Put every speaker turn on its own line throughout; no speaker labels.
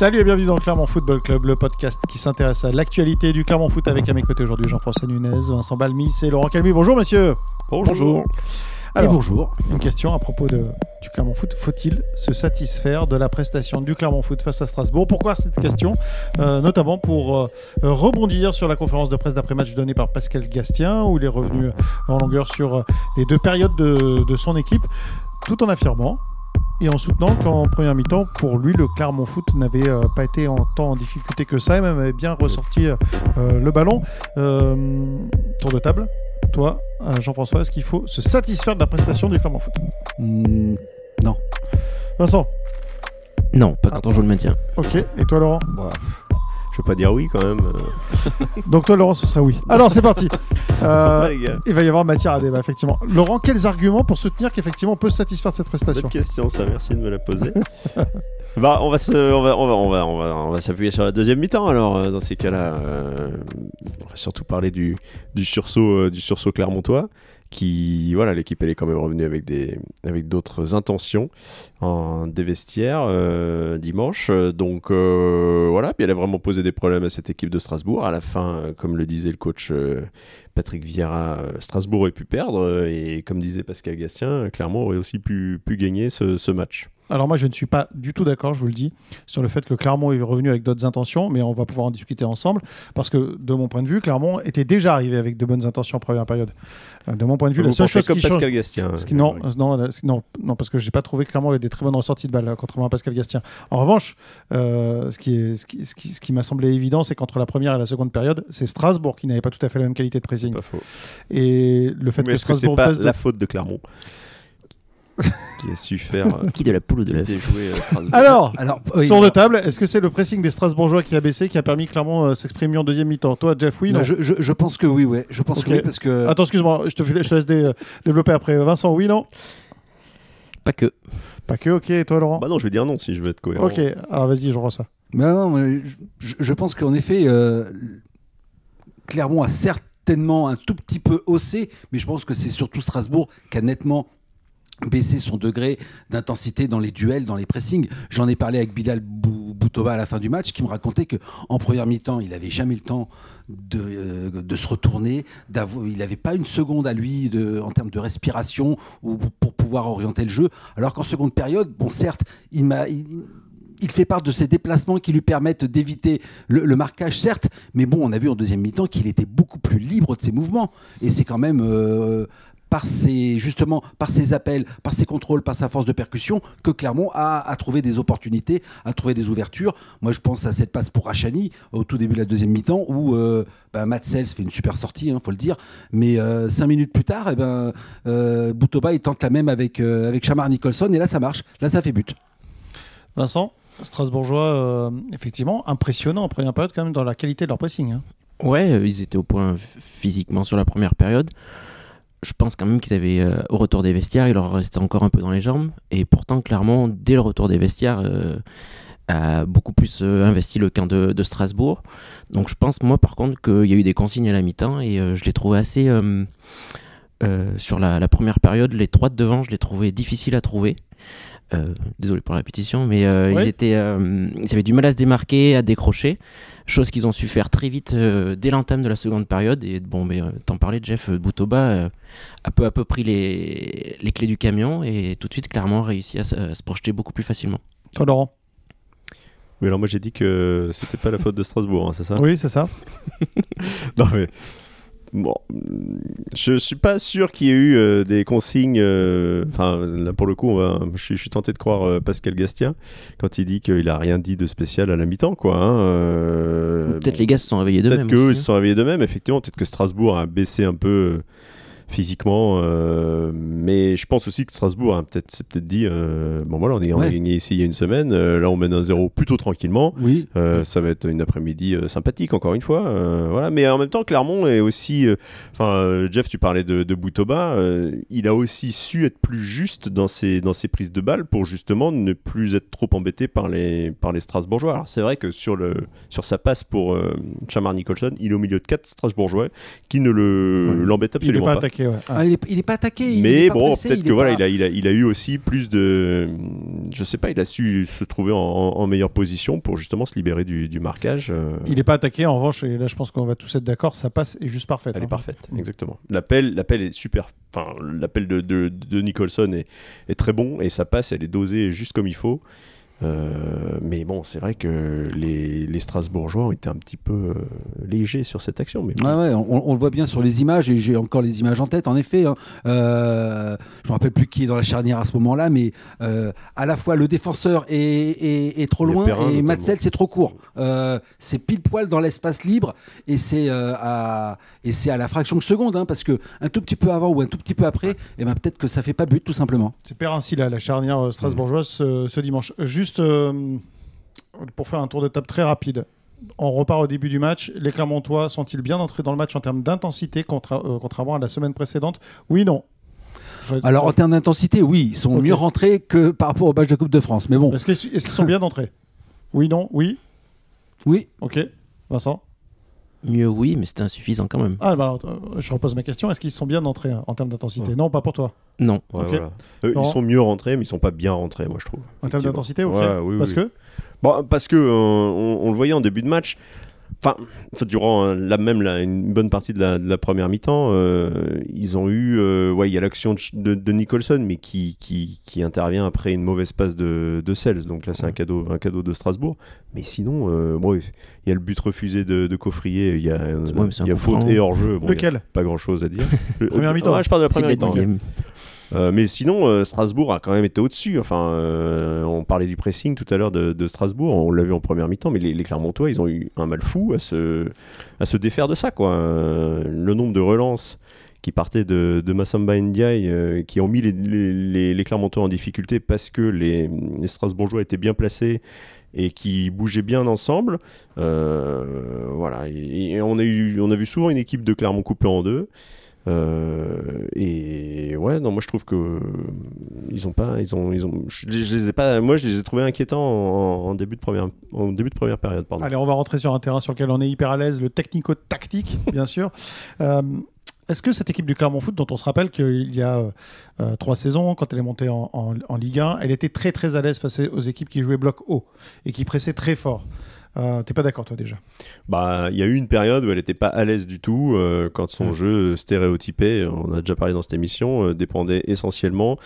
Salut et bienvenue dans le Clermont Football Club, le podcast qui s'intéresse à l'actualité du Clermont Foot avec à mes côtés aujourd'hui Jean-François Nunez, Vincent Balmis et Laurent Calmy. Bonjour messieurs.
Bonjour.
Alors,
et bonjour.
Une question à propos de, du Clermont Foot. Faut-il se satisfaire de la prestation du Clermont Foot face à Strasbourg? Pourquoi cette question? Euh, Notamment pour euh, rebondir sur la conférence de presse d'après-match donnée par Pascal Gastien, où il est revenu en longueur sur euh, les deux périodes de, de son équipe, tout en affirmant et en soutenant qu'en première mi-temps, pour lui, le Clermont Foot n'avait euh, pas été en tant en difficulté que ça, et même avait bien ressorti euh, le ballon. Euh, tour de table, toi, euh, Jean-François, est-ce qu'il faut se satisfaire de la prestation du Clermont Foot?
Mm, non.
Vincent?
Non, pas quand on joue le maintien.
Ok, et toi Laurent?
Bah, vais pas dire oui quand même.
Donc toi Laurent, ce sera oui. Alors c'est parti. Euh,
Sympa, les gars.
il va y avoir matière à débat, effectivement. Laurent, quels arguments pour soutenir qu'effectivement on peut se satisfaire de cette prestation
Bonne question, ça. Merci de me la poser. bah, on va se, on va, on va, on va, on va, on va s'appuyer sur la deuxième mi-temps. Alors, euh, dans ces cas-là, euh, on va surtout parler du, du sursaut, euh, du sursaut clermontois. Voilà, l'équipe elle est quand même revenue avec des, avec d'autres intentions en des vestiaires euh, dimanche. Donc euh, voilà, puis elle a vraiment posé des problèmes à cette équipe de Strasbourg. À la fin, euh, comme le disait le coach Patrick Vieira, Strasbourg aurait pu perdre et comme disait Pascal Gastien, Clermont aurait aussi pu, gagner ce match.
Alors moi je ne suis pas du tout d'accord, je vous le dis, sur le fait que Clermont est revenu avec d'autres intentions, mais on va pouvoir en discuter ensemble, parce que de mon point de vue, Clermont était déjà arrivé avec de bonnes intentions en première période. Euh, De mon point de vue, la seule chose
comme
qui change...
Pascal Gastien.
Ce qui- non,
euh,
non, non, non, non, parce que j'ai pas trouvé clairement avec des très bonnes ressorties de balles, là, contrairement à Pascal Gastien. En revanche, euh, ce qui, est, ce qui, ce qui, ce qui m'a semblé évident, c'est qu'entre la première et la seconde période, c'est Strasbourg qui n'avait pas tout à fait la même qualité de pressing.
Pas faux.
Et le fait
Mais
que
est-ce que
Strasbourg
pas
de-
la faute de Clermont? Qui a su faire euh,
Qui de la poule ou de l'œuf
euh,
Alors,
Alors, oui,
tour de table, est-ce que c'est le pressing des Strasbourgeois qui a baissé, qui a permis clairement euh, s'exprimer en deuxième mi-temps? Toi, Jeff, oui, non,
non, je, je- je pense que oui, ouais. Je pense que oui parce que
Attends, excuse-moi, je te, fais- je te laisse dé- développer après. Vincent, oui, non?
Pas que.
Pas que, ok, et toi, Laurent?
Bah non, je vais dire non si je veux être cohérent.
Ok, alors vas-y, je rends ça.
Mais non, mais je, pense qu'en effet, euh, Clermont a certainement un tout petit peu haussé, mais je pense que c'est surtout Strasbourg qui a nettement baissé son degré d'intensité dans les duels, dans les pressings. J'en ai parlé avec Bilal Bou- Boutoba à la fin du match, qui me racontait que en première mi-temps, il n'avait jamais le temps de, euh, se retourner, il n'avait pas une seconde à lui en termes de respiration ou pour pouvoir orienter le jeu. Alors qu'en seconde période, bon, certes, il fait part de ses déplacements qui lui permettent d'éviter le, le marquage, certes, mais bon, on a vu en deuxième mi-temps qu'il était beaucoup plus libre de ses mouvements. Et c'est quand même euh, par ses, justement, par ses appels, par ses contrôles, par sa force de percussion, que Clermont a, a trouvé des opportunités, a trouvé des ouvertures. Moi, je pense à cette passe pour Rachani au tout début de la deuxième mi-temps, où euh, bah, Matt Sells fait une super sortie, il faut le dire. Mais euh, cinq minutes plus tard, eh ben, euh, Boutoba, il tente la même avec, euh, avec Chamar Nicholson, et là, ça marche. Là, ça fait but.
Vincent, Strasbourgeois, euh, effectivement, impressionnant en première période quand même dans la qualité de leur pressing. hein.
Ouais, ils étaient au point physiquement sur la première période. Je pense quand même qu'ils avaient, euh, au retour des vestiaires, il leur restait encore un peu dans les jambes. Et pourtant, clairement, dès le retour des vestiaires, euh, a beaucoup plus euh, investi le camp de, Strasbourg. Donc je pense, moi, par contre, qu'il y a eu des consignes à la mi-temps et je les trouvais assez. sur la, la première période, les trois de devant, je les trouvais difficiles à trouver. Euh, désolé pour la répétition, mais euh,
Oui.
ils, étaient, euh, ils avaient du mal à se démarquer, à décrocher, chose qu'ils ont su faire très vite euh, dès l'entame de la seconde période. Et bon, mais euh, t'en parlais, Jeff Boutoba euh, a peu à peu pris les, les clés du camion et tout de suite, clairement, réussi à, se- à se projeter beaucoup plus facilement.
Toi, Laurent?
Oui, alors moi j'ai dit que c'était pas la faute de Strasbourg, hein, c'est ça?
Oui, c'est ça.
Non mais bon, je suis pas sûr qu'il y ait eu euh, des consignes. euh, Enfin, là pour le coup, va- je, suis, tenté de croire euh, Pascal Gastien quand il dit qu'il a rien dit de spécial à la mi-temps, quoi. hein,
Peut-être
bon,
les gars se sont réveillés
Peut-être
d'eux-mêmes.
qu'eux ils
aussi,
se sont réveillés d'eux-mêmes, effectivement. Peut-être que Strasbourg a baissé un peu physiquement, euh, mais je pense aussi que Strasbourg a peut-être s'est peut-être dit euh, bon voilà, on, est, on a gagné ici il y a une semaine, euh, là on mène un zéro plutôt tranquillement.
Oui.
Ça va être une après-midi sympathique encore une fois voilà. Mais en même temps Clermont est aussi enfin Jeff tu parlais de, de Boutoba il a aussi su être plus juste dans ses dans ses prises de balles pour justement ne plus être trop embêté par les par les Strasbourgeois. Alors c'est vrai que sur le sur sa passe pour Chamar Nicholson il est au milieu de quatre Strasbourgeois qui ne le l'embêtent
Il n'est
absolument
pas.
pas,
attaqué attaqué. ouais.
Ah, il, est, il est pas attaqué. il
Mais bon, peut-être que voilà, a, il, a, il a eu aussi plus de. Je sais pas, il a su se trouver en, en meilleure position pour justement se libérer du, du marquage. euh,
Il n'est pas attaqué. En revanche, et là, je pense qu'on va tous être d'accord, sa passe est juste parfaite.
Elle
hein.
est parfaite,
Mm.
exactement. L'appel, l'appel est super. Enfin, l'appel de, de, de Nicholson est, est très bon et sa passe, elle est dosée juste comme il faut. Euh, mais bon, c'est vrai que les, les Strasbourgeois ont été un petit peu euh, légers sur cette action. Mais.
Ouais, ouais, on, on le voit bien sur les images et j'ai encore les images en tête. En effet, hein. Euh, je me rappelle plus qui est dans la charnière à ce moment-là, mais euh, à la fois le défenseur est, est- est trop loin
Perrin,
et
notamment.
Matzel c'est trop court. Euh, c'est pile poil dans l'espace libre et c'est euh, à et c'est à la fraction de seconde, hein, parce que un tout petit peu avant ou un tout petit peu après, et ben peut-être que ça fait pas but tout simplement.
C'est Perrinci, là, la charnière strasbourgeoise ce, ce dimanche. Juste euh, pour faire un tour de table très rapide. On repart au début du match. Les Clermontois sont-ils bien entrés dans le match en termes d'intensité, contra- euh, contrairement à la semaine précédente? Oui, non.
Alors en termes d'intensité, oui, ils sont mieux rentrés que par rapport au match de Coupe de France. Mais bon,
Est-ce qu'ils est-ce qu'ils sont bien entrés? Oui, non, oui?
oui.
Ok. Vincent?
Mieux, oui, mais c'était insuffisant quand même.
Ah, bah, alors, euh, je repose ma question. Est-ce qu'ils sont bien entrés hein, en termes d'intensité?
Ouais.
Non, pas pour toi.
Non.
Ouais,
Ok.
voilà. Eux,
Non.
ils sont mieux rentrés, mais ils sont pas bien rentrés, moi je trouve.
En termes d'intensité, ok.
Ouais, oui,
Parce
oui.
que
Bon, parce que euh, on, on le voyait en début de match. Enfin, durant euh, la même la- une bonne partie de la, de la première mi-temps, euh, ils ont eu, euh, ouais, il y a l'action de, Ch- de- de Nicholson, mais qui, qui, qui intervient après une mauvaise passe de, de Sels. Donc là, c'est un cadeau, un cadeau de Strasbourg. Mais sinon, euh, bon, il y a le but refusé de, de Coffrier, il y a,
Ouais,
il y a faute et hors jeu. Bon, il y a
lequel?
pas grand chose à dire. Le-
Première mi-temps.
Ouais, je parle de la première mi-temps. Euh, mais sinon, euh, Strasbourg a quand même été au-dessus. Enfin, euh, on parlait du pressing tout à l'heure de, Strasbourg, on l'a vu en première mi-temps, mais les, Clermontois, ils ont eu un mal fou à se, à se défaire de ça. Quoi. Le nombre de relances qui partaient de, Massamba Ndiaye, qui ont mis les, Clermontois en difficulté parce que les, Strasbourgeois étaient bien placés et qui bougeaient bien ensemble. Voilà. On, a eu, on a vu souvent une équipe de Clermont coupée en deux. Et ouais, non, moi je trouve que euh, ils ont pas, ils ont, ils ont, je, les- je les ai pas, moi je les ai trouvés inquiétants en, en début de première, en début de première période, pardon.
Allez, on va rentrer sur un terrain sur lequel on est hyper à l'aise, le technico-tactique, bien sûr. Euh, Est-ce que cette équipe du Clermont Foot, dont on se rappelle qu'il y a euh, euh, trois saisons, quand elle est montée en, en- en Ligue 1, elle était très très à l'aise face aux équipes qui jouaient bloc haut et qui pressaient très fort. Euh, T'es pas d'accord toi déjà
Bah, il y a eu une période où elle n'était pas à l'aise du tout, euh, quand son
Mm.
jeu stéréotypé, on a déjà parlé dans cette émission, euh, dépendait essentiellement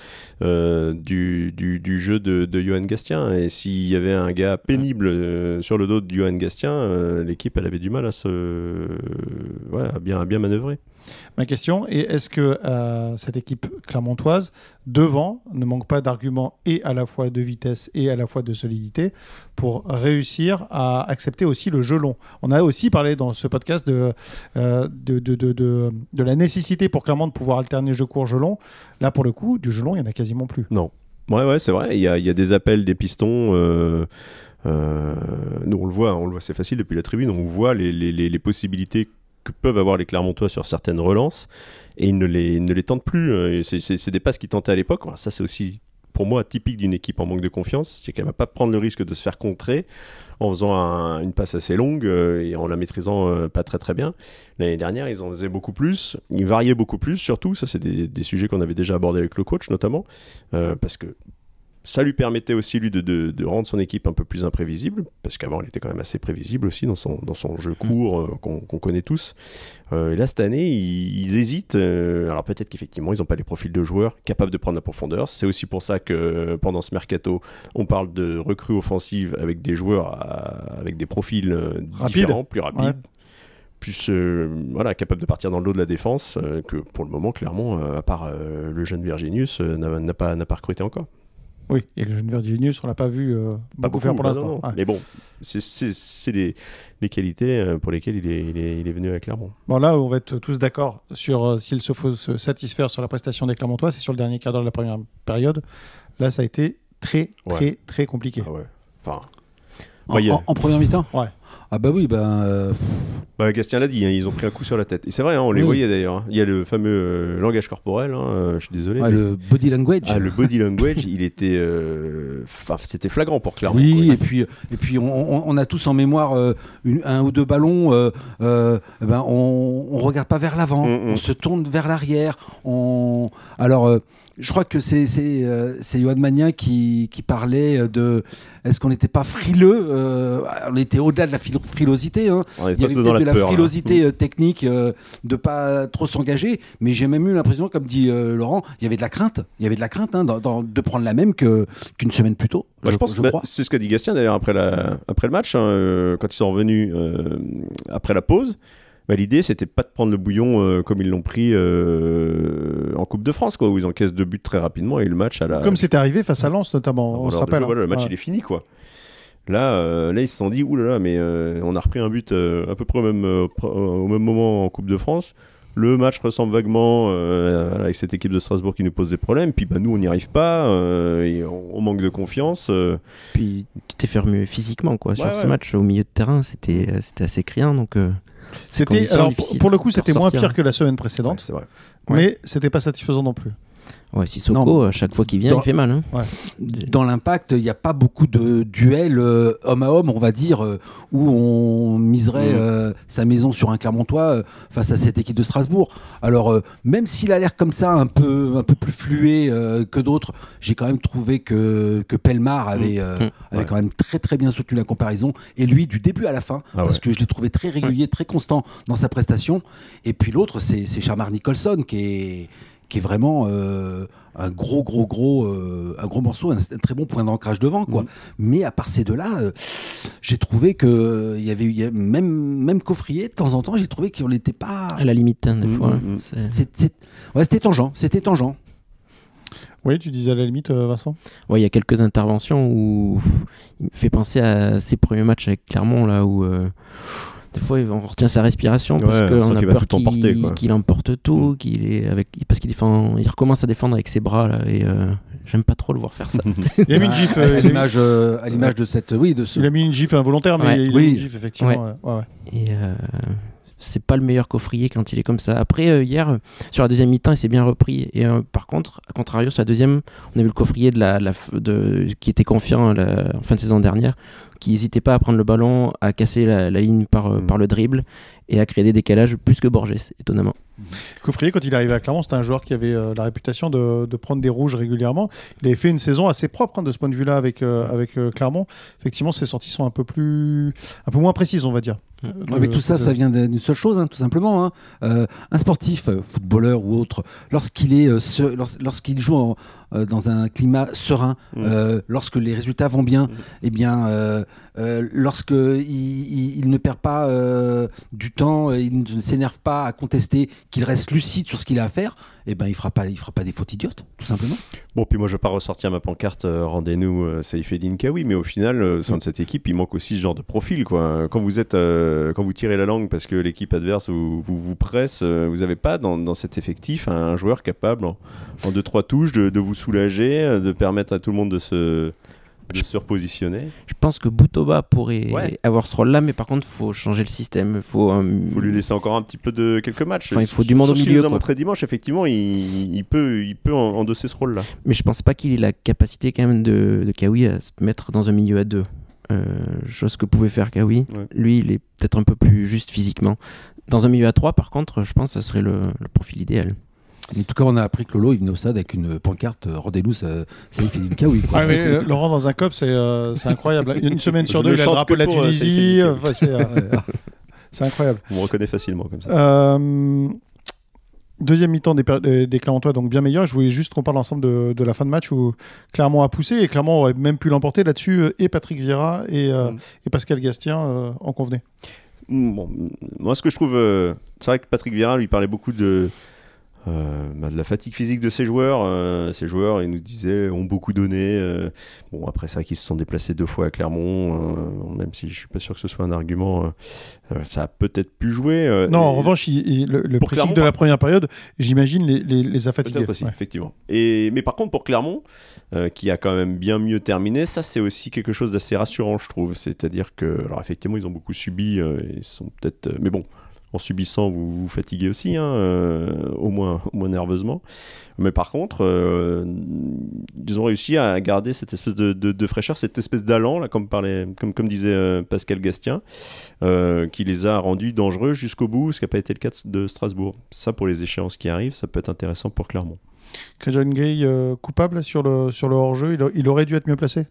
euh, du, du, du jeu de, de Johan Gastien. Et s'il y avait un gars pénible euh, sur le dos de Johan Gastien, l'équipe elle avait du mal à se, ouais, à bien, à bien manœuvrer.
Ma question est est-ce que euh, cette équipe clermontoise, devant, ne manque pas d'arguments et à la fois de vitesse et à la fois de solidité pour réussir à accepter aussi le jeu long? On a aussi parlé dans ce podcast de, euh, de, de, de, la nécessité pour Clermont de pouvoir alterner jeu court, jeu long. Là, pour le coup, du jeu long, il n'y en a quasiment plus.
Ouais, ouais, c'est vrai. Il y a, il y a des appels des pistons. euh, nous, on le voit, on le voit, c'est facile depuis la tribune. On voit les, les, les possibilités que peuvent avoir les Clermontois sur certaines relances et ils ne les, ne tentent plus. Euh, C'est des passes qu'ils tentaient à l'époque. Ça, c'est aussi pour moi typique d'une équipe en manque de confiance, c'est qu'elle va pas prendre le risque de se faire contrer en faisant un- une passe assez longue euh, et en la maîtrisant euh, pas très très bien. L'année dernière, ils en faisaient beaucoup plus, ils variaient beaucoup plus surtout. Ça, c'est des, sujets qu'on avait déjà abordés avec le coach notamment, parce que ça lui permettait aussi lui de, de- de rendre son équipe un peu plus imprévisible, parce qu'avant elle était quand même assez prévisible aussi dans son, dans son jeu court euh, qu'on connaît tous. Euh, et là cette année ils, ils hésitent. euh, alors peut-être qu'effectivement ils n'ont pas les profils de joueurs capables de prendre la profondeur. C'est aussi pour ça que pendant ce mercato on parle de recrues offensives avec des joueurs à- avec des profils
Rapide.
différents, plus rapides.
Ouais.
Plus euh, voilà, capable de partir dans le dos de la défense, euh, que pour le moment, clairement, euh, à part le jeune Virginius, n'a n'a pas, n'a pas recruté encore.
Oui, et le jeune Virginius, on l'a pas vu euh,
Pas
beaucoup faire pour l'instant. Ouais.
Mais bon, c'est- les, les qualités euh, pour lesquelles il est, il est, il est venu avec Clermont.
Bon, là, on va être tous d'accord sur euh, s'il se faut se satisfaire sur la prestation des Clermontois, c'est sur le dernier quart d'heure de la première période. Là, ça a été très, très,
Ouais.
très compliqué.
Ah ouais. Enfin,
En,
Ouais,
première mi-temps
Ouais.
Ah bah oui, ben. euh,
Bah, Gastien l'a dit, hein, ils ont pris un coup sur la tête. Et c'est vrai, hein, on les
Oui.
voyait d'ailleurs. hein. Il y a le fameux euh, langage corporel, hein, euh, je suis désolé. mais-
le body language.
Ah, le body language, il était. euh, Enfin, c'était flagrant pour Clermont.
Oui,
quoi.
et puis, et puis on, a tous en mémoire euh, une- un ou deux ballons. euh, euh, eh ben on, on regarde pas vers l'avant,
Mm, mm.
on se tourne vers l'arrière. On... Alors, euh, je crois que c'est c'est euh, Johan Magnin qui, qui parlait de est-ce qu'on n'était pas frileux euh, On était au-delà de la frilosité. Hein. Il y avait peut-être de la
peur.
frilosité euh, technique euh, de pas trop s'engager, mais j'ai même eu l'impression, comme dit euh, Laurent, il y avait de la crainte. Il y avait de la crainte hein, dans- dans- de prendre la même que qu'une semaine plus tôt.
Je, pense que bah, c'est ce qu'a dit Gastien d'ailleurs après, la, après le match, hein, quand ils sont revenus après la pause. Bah, L'idée, c'était pas de prendre le bouillon euh, comme ils l'ont pris euh, en Coupe de France, quoi, où ils encaissent deux buts très rapidement et le match à la.
Comme c'était arrivé face à Lens notamment, on se rappelle.
voilà, le
hein.
match
Ouais.
il est fini quoi. Là, euh, là ils se sont dit oulala, mais euh, on a repris un but euh, à peu près au même, euh, au même moment en Coupe de France. Le match ressemble vaguement euh, avec cette équipe de Strasbourg qui nous pose des problèmes. Puis bah, nous, on n'y arrive pas. euh, et on, on manque de confiance. euh.
Puis tu t'es fait remuer physiquement quoi, sur
Ouais,
ce match au milieu de terrain, c'était c'était assez criant donc.
C'était
conditions
alors pour, le coup, c'était moins pire que la semaine précédente,
vrai.
mais c'était pas satisfaisant non plus.
Ouais, Sissoko,
Non.
à chaque fois qu'il vient,
Dans-
il fait mal. Hein.
dans l'impact, il n'y a pas beaucoup de duels euh, homme à homme, on va dire, euh, où on miserait
Mhm.
euh, sa maison sur un Clermontois euh, face à cette équipe de Strasbourg. Alors, euh, même s'il a l'air comme ça un peu, un peu plus flué euh, que d'autres, j'ai quand même trouvé que, que Pelmar avait, euh,
Mhm.
avait
Ouais.
quand même très très bien soutenu la comparaison. Et lui, du début à la fin,
Ah
parce
ouais.
que je l'ai trouvé très régulier, très constant dans sa prestation. Et puis l'autre, c'est c'est Charmar Nicholson qui est qui est vraiment euh, un gros, gros, gros, euh, un gros morceau, un, un très bon point d'ancrage devant, quoi.
Mhm.
Mais à part ces deux-là, euh, j'ai trouvé que il y avait, a- même, même Coffrier, de temps en temps, j'ai trouvé qu'on n'était pas.
À la limite, hein, des
Mm,
fois.
mm,
hein.
mm.
Ouais, c'était tangent, c'était tangent.
Oui, tu disais à la limite, Vincent?
Ouais, il y a quelques interventions où pff, il me fait penser à ses premiers matchs avec Clermont, là où euh, des fois on retient sa respiration parce
Ouais,
qu'on a peur qu'il emporte tout, qu'il est avec parce qu'il défend, il recommence à défendre avec ses bras là et euh, j'aime pas trop le voir faire ça.
Il a mis une gifle.
à,
euh,
à l'image, euh, à l'image de cette, oui, de ce.
il a mis une gifle involontaire, mais
Ouais.
il a
Oui.
mis une gifle effectivement.
Ouais.
ouais, ouais, ouais.
Et euh, c'est pas le meilleur coffrier quand il est comme ça. Après, euh, hier, sur la deuxième mi-temps, il s'est bien repris. Et euh, par contre, à contrario, sur la deuxième, on a vu le coffrier de la, de, qui était confiant la- en fin de saison dernière, qui n'hésitait pas à prendre le ballon, à casser la, la ligne par, euh,
Mm.
par le dribble et à créer des décalages plus que Borges, étonnamment.
Coffrier, quand il est arrivé à Clermont, c'était un joueur qui avait euh, la réputation de, de prendre des rouges régulièrement. Il avait fait une saison assez propre hein, de ce point de vue-là avec, euh, avec euh, Clermont. Effectivement, ses sorties sont un peu plus, un peu moins précises, on va dire. Euh,
Ouais, mais tout ça,
de-
ça vient d'une seule chose, hein, tout simplement. hein. Euh, un sportif, euh, footballeur ou autre, lorsqu'il est, euh, lorsqu'il joue en- euh, dans un climat serein,
Mm.
euh, lorsque les résultats vont bien,
Mm.
eh bien, euh, euh, lorsque il, il- il ne perd pas euh, du temps, euh, il ne s'énerve pas à contester, qu'il reste lucide sur ce qu'il a à faire, eh ben, il fera pas, fera pas des fautes idiotes, tout simplement.
Bon, puis moi, je vais pas ressortir ma pancarte euh, rendez-nous euh, Saïfedine Kawi, mais au final, euh, au sein de cette équipe, il manque aussi ce genre de profil. Quoi. Quand vous êtes, euh, quand vous tirez la langue parce que l'équipe adverse vous, vous, presse, euh, vous n'avez pas dans, dans cet effectif un joueur capable en, en deux trois touches de, vous soulager, de permettre à tout le monde de se, de se repositionner.
Je pense que Boutoba pourrait
Ouais.
avoir ce rôle-là, mais par contre, il faut changer le système. Il faut, euh,
faut lui laisser encore un petit peu de quelques matchs.
Il faut du monde au
ce qu'il
milieu,
nous a montré dimanche, effectivement, il, il peut, il peut en- endosser ce rôle-là.
Mais je pense pas qu'il ait la capacité quand même de, de Kawi à se mettre dans un milieu à deux. Euh, chose que pouvait faire Kawi.
Ouais.
Lui, il est peut-être un peu plus juste physiquement. Dans un milieu à trois, par contre, je pense que ça serait le, le profil idéal.
En tout cas, on a appris que Lolo, il venait au stade avec une pancarte euh, Rendez-nous, ça- Saïf Eddine Kaoui, quoi.
Ouais, mais, euh, Laurent dans un cop, c'est euh, c'est incroyable. Une semaine sur
Je
deux, il a le drapeau de la
euh,
Tunisie. Euh, c'est euh, c'est incroyable.
On me reconnaît facilement comme ça.
Euh, deuxième mi-temps des, des, des Clermontois, donc bien meilleur. Je voulais juste qu'on parle ensemble de, de la fin de match où Clermont a poussé et Clermont aurait même pu l'emporter là-dessus. Et Patrick Vieira et, euh,
Mm.
et Pascal Gastien euh, en convenaient.
Bon, moi, ce que je trouve, euh, c'est vrai que Patrick Vieira lui parlait beaucoup de euh, bah, de la fatigue physique de ces joueurs. Euh, ces joueurs, ils nous disaient, ont beaucoup donné. euh, bon, après ça, qu'ils se sont déplacés deux fois à Clermont, même si je suis pas sûr que ce soit un argument, ça a peut-être pu jouer.
Non, en revanche, il- il- le, le pressing de la première période, j'imagine, les, les, les a fatigués.
Aussi,
Ouais.
effectivement. Et, mais par contre, pour Clermont, qui a quand même bien mieux terminé, ça c'est aussi quelque chose d'assez rassurant, je trouve. C'est-à-dire que, alors effectivement, ils ont beaucoup subi, ils sont peut-être, mais bon, en subissant, vous vous fatiguez aussi, hein, euh, au moins, au moins nerveusement. Mais par contre, euh, ils ont réussi à garder cette espèce de, fraîcheur, cette espèce d'allant, comme, comme, disait euh, Pascal Gastien, qui les a rendus dangereux jusqu'au bout, ce qui n'a pas été le cas de Strasbourg. Ça, pour les échéances qui arrivent, ça peut être intéressant pour Clermont.
John Gay coupable sur le, sur le hors-jeu, il aurait dû être mieux placé?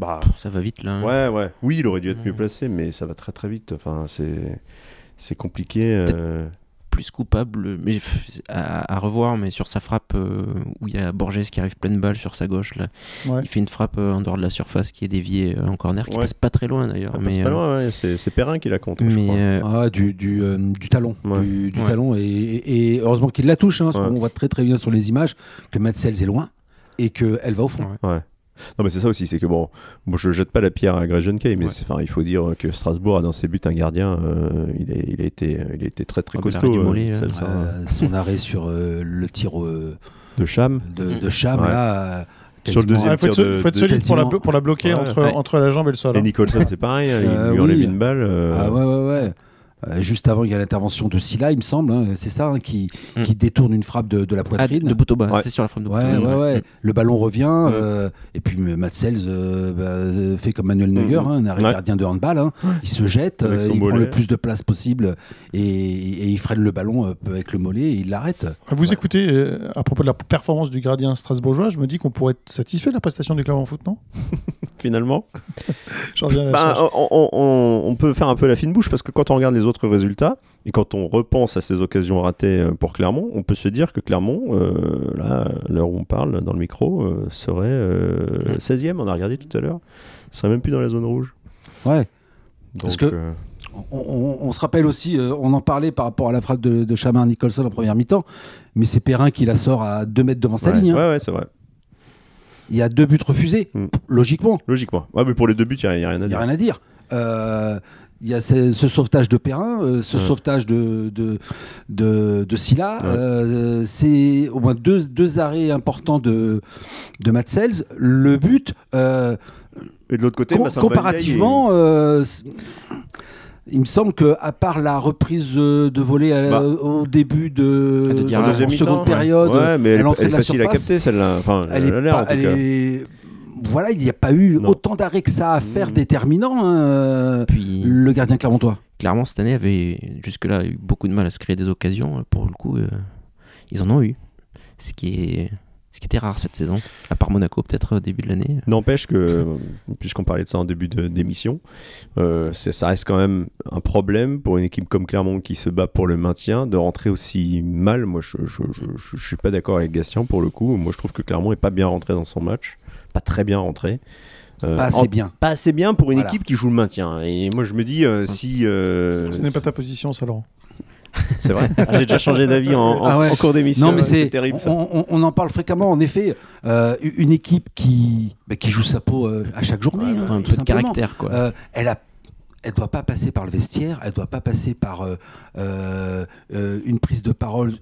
Bah,
Ça va vite là. hein.
ouais, ouais. Oui, il aurait dû être mieux placé, mais ça va très très vite. Enfin, c'est c'est compliqué. euh,
Plus coupable, mais à, à revoir, mais sur sa frappe euh, où il y a Borges qui arrive pleine balle sur sa gauche, là.
Ouais.
il fait une frappe euh, en dehors de la surface qui est déviée euh, en corner, qui
Ouais.
passe pas très loin d'ailleurs.
passe
mais
pas
euh,
loin, ouais, c'est c'est Perrin qui la compte, je
mais,
crois.
euh,
Ah, du, du, euh, du talon.
Ouais.
Du, du
Ouais.
talon. Et, et- et heureusement qu'il la touche, hein, parce qu'on voit très très bien sur les images que Matsels est loin et qu'elle va au fond.
Ouais.
Non, mais c'est ça aussi, c'est que bon, moi je jette pas la pierre à Greg Kay, mais
Ouais.
il faut dire que Strasbourg a dans ses buts un gardien, euh, il, est- il a été, il a été très très
Oh,
costaud. euh,
euh,
ça,
Euh, son arrêt sur euh, le tir euh,
de Cham.
de,
Mm.
de Cham,
Ouais.
là.
Sur le deuxième
Il faut
tir de-
faut être
de
solide pour la, pour la bloquer
Ouais.
entre,
Ouais.
entre la jambe et le sol.
Et
hein.
Nicholson, c'est pareil, hein, il
Euh,
lui enlève
oui.
une balle. euh,
Ah ouais, ouais, ouais. Euh, juste avant, il y a l'intervention de Silla, il me semble, hein, c'est ça, hein, qui,
Mm.
qui détourne une frappe de, de la
ah,
poitrine.
de bout au bas,
Ouais.
c'est sur la frappe de bout
Ouais,
au bas.
ouais, ouais.
Mm.
Le ballon revient, euh, et puis Matsels euh, bah, fait comme Manuel Neuer,
Mhm.
hein, un arrêt
Ouais.
gardien de handball. hein. Il se jette, euh, il prend le plus de place possible et, et il freine le ballon avec le mollet et il l'arrête.
Vous
Ouais.
écoutez, euh, à propos de la performance du gardien strasbourgeois, je me dis qu'on pourrait être satisfait de la prestation du Clermont Foot, non?
Finalement.
J'en reviens à la
Bah, on- on peut faire un peu la fine bouche parce que quand on regarde les autres résultats et quand on repense à ces occasions ratées euh, pour Clermont, on peut se dire que Clermont, euh, là, l'heure où on parle dans le micro, euh, serait euh,
Mm.
16e. On a regardé tout à l'heure. serait même plus dans la zone rouge.
Ouais.
Donc,
Parce que- On, on- on se rappelle aussi, on en parlait par rapport à la frappe de, de Chamin Nicholson en première mi-temps, mais c'est Perrin qui la sort à 2 mètres devant sa
ouais,
ligne. hein.
ouais, ouais, c'est vrai.
Il y a deux buts refusés,
Mm.
logiquement.
Logiquement. Ouais, mais pour les deux buts, il n'y a, rien à
Il n'y
dire.
a rien à dire. Euh, Il y a ce, ce sauvetage de Perrin, euh, ce
Ouais.
sauvetage de, de, de, de Silla.
Ouais.
Euh, c'est au moins deux, deux arrêts importants de, de Matsels. Le but, euh,
Et de l'autre côté,
com- comparativement, euh, il me semble que à part la reprise de volée à-
Bah.
au début de,
de
en
seconde période,
Ouais, mais elle,
à l'entrée
elle
de
est
la
facile à
surface,
capter, celle-là. Enfin,
elle
elle
est pas-
en
elle est- voilà, il n'y a pas eu
Non.
autant d'arrêts que ça à faire
Mm.
déterminants. hein, euh,
Puis,
le gardien clermontois.
clairement, cette année avait jusque-là eu beaucoup de mal à se créer des occasions. Pour le coup, euh, ils en ont eu. Ce qui, est, ce qui était rare cette saison. À part Monaco, peut-être au début de l'année.
N'empêche que, puisqu'on parlait de ça en début de- d'émission, euh, c'est- ça reste quand même un problème pour une équipe comme Clermont qui se bat pour le maintien de rentrer aussi mal. Moi, je, je suis pas d'accord avec Gastien pour le coup. Moi, je trouve que Clermont est pas bien rentré dans son match, pas très bien rentré. Euh,
Pas assez
en-
bien.
pas assez bien pour une
Voilà.
équipe qui joue le maintien. Et moi, je me dis, euh, si. euh,
Ce n'est pas ta position, ça, Laurent.
C'est vrai. Ah, J'ai déjà changé d'avis en, en-
Ah ouais.
en cours d'émission.
Non, mais c'est
terrible. Ça.
on, en parle fréquemment. En effet, euh, une équipe qui, bah, qui joue sa peau euh, à chaque journée,
Ouais,
hein,
un peu de caractère, quoi.
Euh, elle a elle doit pas passer par le vestiaire, elle doit pas passer par euh, euh, euh, une prise de parole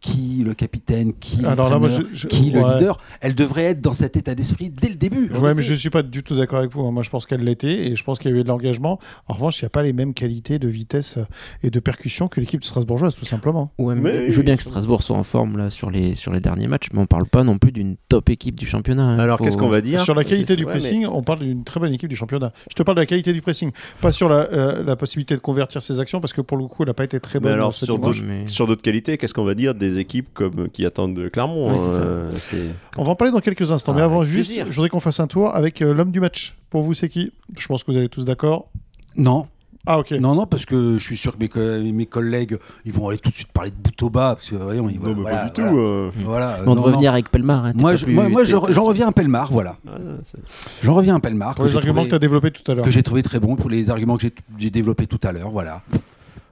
qui le capitaine, qui
Alors là, moi,
l'entraîneur,
je- je-
qui le
ouais.
leader. Elle devrait être dans cet état d'esprit dès le début.
Ouais, mais je suis pas du tout d'accord avec vous. hein. Moi, je pense qu'elle l'était et je pense qu'il y a eu de l'engagement. En revanche, il n'y a pas les mêmes qualités de vitesse et de percussion que l'équipe strasbourgeoise, tout simplement.
Ouais, mais
Mais
je veux bien que Strasbourg soit en forme là sur les, sur les derniers matchs, mais on parle pas non plus d'une top équipe du championnat. hein.
Alors,
Faut-
qu'est-ce qu'on va dire
Sur la qualité du
ouais, mais-
pressing, on parle d'une très bonne équipe du championnat. Je te parle de la qualité du pressing, pas sur la, euh, la possibilité de convertir ses actions, parce que pour le coup, elle n'a pas été très
Mais
bonne.
alors,
ce
sur
dimanche.
d'autres-
mais-
Sur d'autres qualités, qu'est-ce qu'on va dire des équipes comme, qui attendent de Clermont
ça.
euh, c'est-
On va en parler dans quelques instants.
Ah,
mais avant,
avec
juste,
plaisir.
je voudrais qu'on fasse un tour avec euh, l'homme du match. Pour vous, c'est qui? Je pense que vous allez tous d'accord.
Non,
Ah, ok.
non, non, parce que je suis sûr que mes, co- mes collègues, ils vont aller tout de suite parler de bout au bas, parce que voyons, ils
Non, mais
voilà,
pas du
voilà,
tout. euh.
Voilà, euh,
on
non,
devrait
non.
venir avec Pelmar. hein,
Moi,
pas
je-
plus-
moi, moi,
t'es-
j'en reviens à Pelmar, voilà.
Ah, c'est-
J'en reviens à Pelmar.
Pour
que
les
j'ai
arguments
trouvé-
que tu as développés tout à l'heure.
que j'ai trouvé très bon pour les arguments que j'ai- j'ai développés tout à l'heure. Voilà.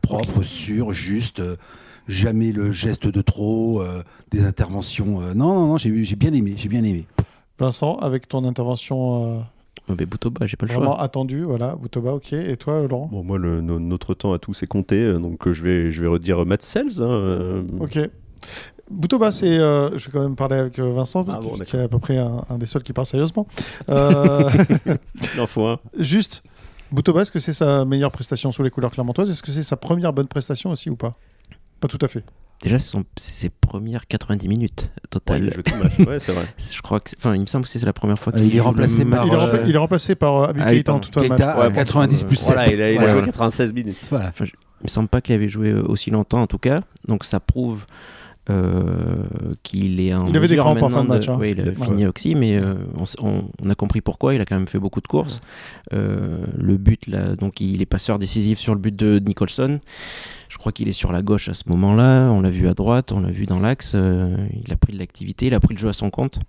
Propre, sûr, juste. euh, jamais le geste de trop, euh, des interventions. euh, non, non, non, j'ai bien aimé, j'ai bien aimé.
Vincent, avec ton intervention euh,
mais Boutoba, j'ai pas le choix.
vraiment attendue, voilà, Boutoba, ok. Et toi, Laurent?
Bon, moi, le- no- notre temps à tous est compté, euh, donc je vais, je vais redire Matt Sells. hein,
Ok. Boutoba, c'est. euh, je vais quand même parler avec Vincent,
Ah bon,
qui, est à peu près un, un des seuls qui parle sérieusement. Euh,
Il en faut un.
juste, Boutoba, est-ce que c'est sa meilleure prestation sous les couleurs clermontoises? Est-ce que c'est sa première bonne prestation aussi ou pas? Pas tout à fait.
Déjà, c'est son- c'est ses premières 90 minutes
Ouais,
total.
il a joué tout le match. Ouais, c'est vrai.
je crois que, enfin, il me semble que c'est la première fois
Euh,
qu'il
il est remplacé par,
il, est
match.
rempla-
euh,
il est remplacé par euh, Abi
Ah oui,
Keita en de match.
Keita à
Ouais,
90 plus 7.
Voilà, il a, il a
Ouais,
joué
ouais.
96 minutes.
Voilà.
Il me semble pas qu'il avait joué euh, aussi longtemps en tout cas, donc ça prouve euh, qu'il est en
Il avait des crampes en fin de match, hein.
Oui, il a
Ouais.
fini oxy, mais euh, on, a compris pourquoi. Il a quand même fait beaucoup de courses. Euh, le but là, donc il est passeur décisif sur le but de Nicholson. Je crois qu'il est sur la gauche à ce moment-là. On l'a vu à droite, on l'a vu dans l'axe. il a pris de l'activité, il a pris le jeu à son compte.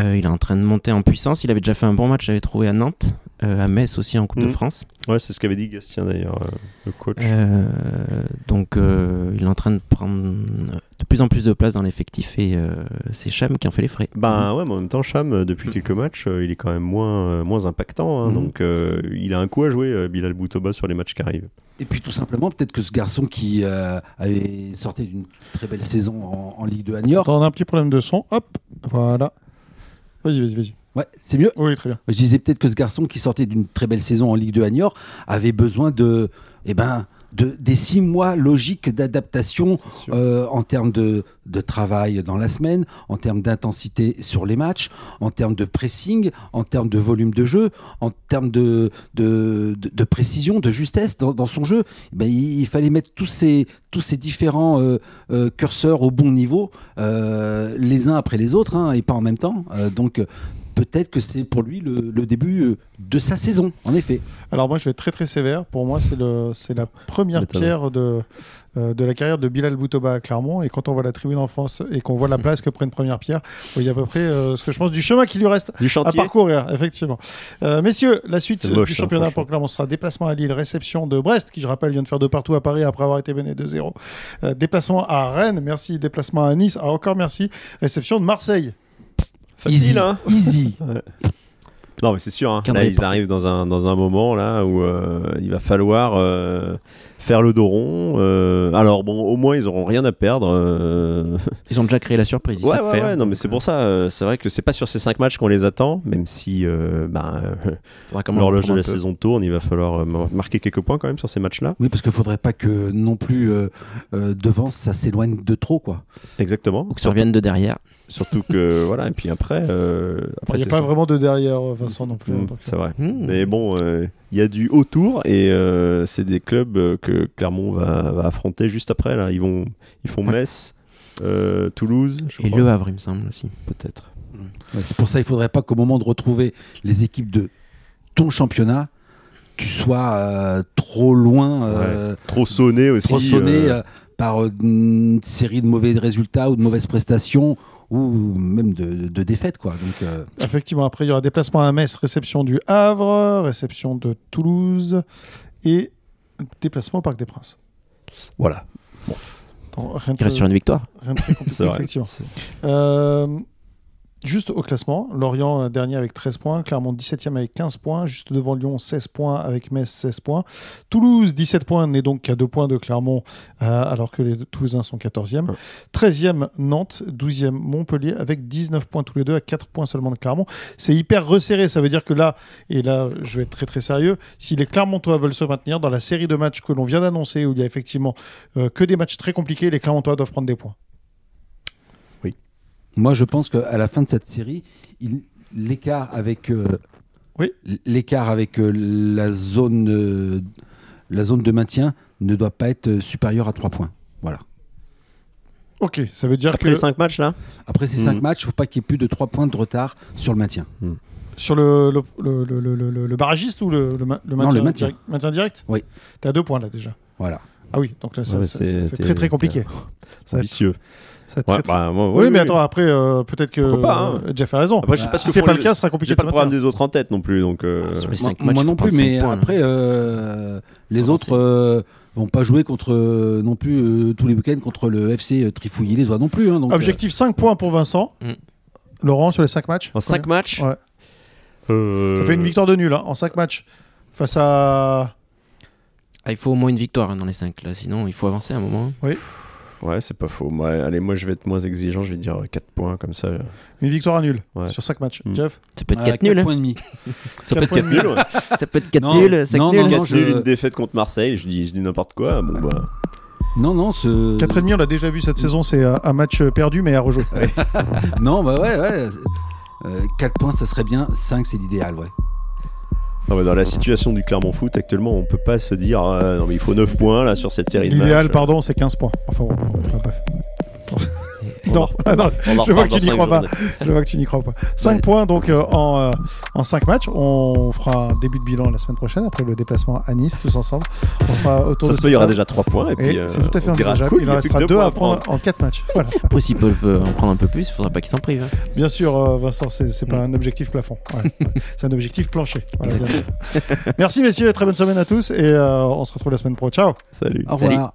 Euh, il est en train de monter en puissance. Il avait déjà fait un bon match, j'avais trouvé à Nantes, euh, à Metz aussi en Coupe de
Mhm.
France.
Ouais, c'est ce qu'avait dit Gastien d'ailleurs, euh, le coach.
Euh, donc euh, il est en train de prendre de plus en plus de place dans l'effectif et euh, c'est Cham qui en fait les frais.
Ben ouais, mais en même temps, Cham, depuis quelques matchs, euh, il est quand même moins, euh, moins impactant. hein,
Mhm.
Donc euh, il a un coup à jouer, euh, Bilal Boutoba, sur les matchs qui arrivent.
Et puis tout simplement, peut-être que ce garçon qui euh, avait sorti d'une très belle saison en, en Ligue 2 à New York,
Attends, on a un petit problème de son. Hop, voilà. Vas-y, vas-y, vas-y.
ouais, c'est mieux.
Oui, très bien.
Je disais peut-être que ce garçon qui sortait d'une très belle saison en Ligue 2 à Niort avait besoin de, eh ben, de, des six mois logiques d'adaptation euh, en termes de, de travail dans la semaine, en termes d'intensité sur les matchs, en termes de pressing, en termes de volume de jeu, en termes de, de, de- de précision, de justesse dans, dans son jeu. Ben, il, il fallait mettre tous ces, tous ces différents euh, euh, curseurs au bon niveau, les uns après les autres, hein, et pas en même temps. Donc peut-être que c'est pour lui le, le début euh, de sa saison, en effet.
Alors moi, je vais être très très sévère. Pour moi, c'est la première pierre de, euh, de la carrière de Bilal Boutoba à Clermont. Et quand on voit la tribune en France et qu'on voit la place que prenne première pierre, il y a à peu près euh, ce que je pense du chemin qui lui reste
Du
à parcourir, effectivement. Euh, messieurs, la suite
moche,
du
hein,
championnat pour Clermont sera déplacement à Lille, réception de Brest, qui je rappelle vient de faire de partout à Paris après avoir été mené 2-0. Euh, déplacement à Rennes, merci. Déplacement à Nice, ah, encore merci. Réception de Marseille.
Facile,
easy,
hein
easy.
Non, mais c'est sûr. hein. Là, ils arrivent dans un, dans un moment là où euh, il va falloir euh, faire le dos rond. euh, alors bon, au moins ils auront rien à perdre. euh.
Ils ont déjà créé la surprise. Ils
Ouais,
savent
ouais,
faire,
ouais, non, mais c'est
euh,
pour ça. euh, c'est vrai que c'est pas sur ces cinq matchs qu'on les attend, même si euh, ben, euh,
faudra quand même
l'horloge de
reprendre
la
un peu.
saison tourne, il va falloir euh, mar- marquer quelques points quand même sur ces matchs-là.
Oui, parce qu'il faudrait pas que non plus euh, euh, devant ça s'éloigne de trop, quoi.
Exactement.
Ou que ça revienne de derrière.
Surtout que voilà, et puis après, euh,
Il
après
n'y a
c'est
pas
ça.
vraiment de derrière, euh, Vincent, non plus.
Mm,
Donc,
c'est vrai.
Hmm.
Mais bon, euh, il y a du autour et euh, c'est des clubs euh, que Clermont va, va affronter juste après. Là, ils vont, ils font
Ouais.
Metz, euh, Toulouse, je
Et
crois,
Le Havre, il me semble aussi.
peut-être.
Ouais, C'est pour ça qu'il faudrait pas qu'au moment de retrouver les équipes de ton championnat, tu sois euh, trop loin, euh,
Trop sonné aussi.
trop sonné
euh,
euh, par une série de mauvais résultats ou de mauvaises prestations ou même de, de défaites, quoi. Donc, euh,
Effectivement, après, il y aura déplacement à Metz, réception du Havre, réception de Toulouse et déplacement au Parc des Princes.
Voilà.
Rien, de,
Il reste sur une victoire.
rien de très compliqué,
C'est vrai.
effectivement. Juste au classement, Lorient euh, dernier avec 13 points, Clermont 17e avec 15 points, juste devant Lyon 16 points avec Metz 16 points. Toulouse 17 points, n'est donc qu'à 2 points de Clermont euh, alors que les Toulousains sont 14e.
Ouais.
13e Nantes, 12e Montpellier avec 19 points tous les deux à 4 points seulement de Clermont. C'est hyper resserré, ça veut dire que là, et là je vais être très très sérieux, si les Clermontois veulent se maintenir dans la série de matchs que l'on vient d'annoncer où il y a effectivement euh, que des matchs très compliqués, les Clermontois doivent prendre des points.
Moi, je pense qu'à la fin de cette série, il- l'écart avec, euh,
Oui.
l'écart avec euh, la, zone, euh, la zone de maintien ne doit pas être supérieur à 3 points. Voilà.
Ok, ça veut dire
Après
que
les cinq matchs là?
Après ces
Mhm.
5 matchs, il ne faut pas qu'il y ait plus de 3 points de retard sur le maintien.
Sur le, le, le, le, le- le- le barragiste ou le, le, ma- le
Non,
maintien,
le maintien.
direct, maintien direct?
Oui.
T'es à deux points là déjà.
Voilà.
Ah oui, donc là
Ouais, c'est-
très très compliqué.
t'es-
Ça
Ouais,
très,
bah, moi,
Oui,
oui,
mais
oui.
attends, après euh, peut-être que
pas, hein.
Jeff a raison.
Après, je sais pas ce
si c'est pas le cas, ce sera compliqué
J'ai
de
pas le programme des autres en tête non plus, donc. euh,
Sur les
Moi,
cinq matchs,
moi non plus, mais
points, là.
après, euh, les
Ah,
autres euh, vont pas jouer contre non plus euh, tous les week-ends contre le FC euh, Trifouillis les oies non plus. hein, donc,
Objectif 5 points pour Vincent.
Mm.
Laurent, sur les 5 matchs
En 5 matchs
Ouais.
Euh,
Ça fait une victoire de nul hein, en 5 matchs. Face à.
Ah, il faut au moins une victoire hein, dans les 5 là, sinon il faut avancer à un moment.
Ouais, c'est pas faux. Moi, allez, moi je vais être moins exigeant, je vais dire 4 points comme ça.
Une victoire à nul
Ouais.
sur 5 matchs.
Mm.
Jeff
Ça peut être
euh,
4 nuls. hein.
points et demi.
Ça peut
Quatre
être
points
4 nuls, ouais.
Ça peut être 4
Non,
nuls, 5
non,
nuls.
non,
4
je-
nuls, une défaite contre Marseille, je dis, je dis n'importe quoi. Bon, bah.
Non, non, ce...
4,5, on l'a déjà vu cette saison, c'est euh, un match perdu mais à rejouer.
Non, bah ouais, ouais. 4 points, ça serait bien. 5, c'est l'idéal, ouais.
Non, mais dans la situation du Clermont Foot actuellement, on peut pas se dire euh, non mais il faut 9 points là sur cette série de matchs.
L'idéal, pardon, c'est 15 points. Enfin, bon, enfin,
On
Non,
en-
non,
on en
je vois que tu n'y crois pas. Je vois que tu n'y crois pas. 5 points donc euh, en, euh, en 5 matchs. On fera un début de bilan la semaine prochaine après le déplacement à Nice tous ensemble. On sera autour
Ça
de
se peut, il y aura déjà 3 points et puis euh,
c'est tout à fait envisageable.
cool,
il en restera
deux
2
points
à prendre en 4 matchs. Voilà.
Après, s'ils peuvent en prendre un peu plus, il faudra pas qu'ils s'en privent. hein.
Bien sûr, Vincent, c'est c'est pas un objectif plafond. Ouais, ouais. c'est un objectif plancher. Voilà, bien sûr. Merci messieurs, très bonne semaine à tous et euh, on se retrouve la semaine pro. Ciao
Salut.
Au
Salut.
revoir.